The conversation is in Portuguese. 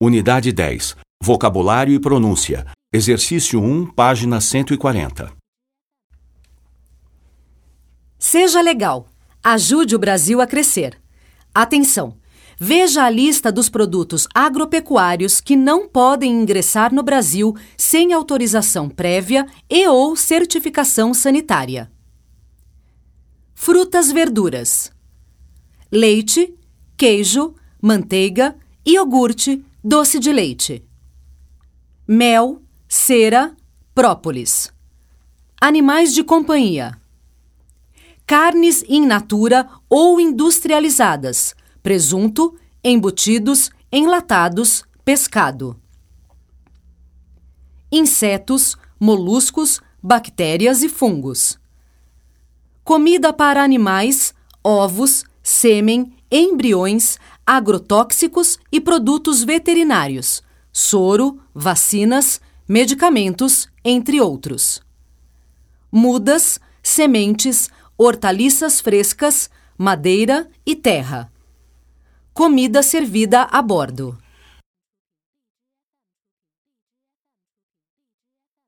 Unidade 10. Vocabulário e pronúncia. Exercício 1, página 140. Seja legal. Ajude o Brasil a crescer. Atenção! Veja a lista dos produtos agropecuários que não podem ingressar no Brasil sem autorização prévia e ou certificação sanitária. Frutas verduras. Leite, queijo, manteiga, iogurte, doce de leite. Mel, cera, própolis. Animais de companhia. Carnes in natura ou industrializadas, presunto, embutidos, enlatados, pescado. Insetos, moluscos, bactérias e fungos. Comida para animais, ovos, sêmen, embriões, agrotóxicos e produtos veterinários, soro, vacinas, medicamentos, entre outros. Mudas, sementes, hortaliças frescas, madeira e terra. Comida servida a bordo.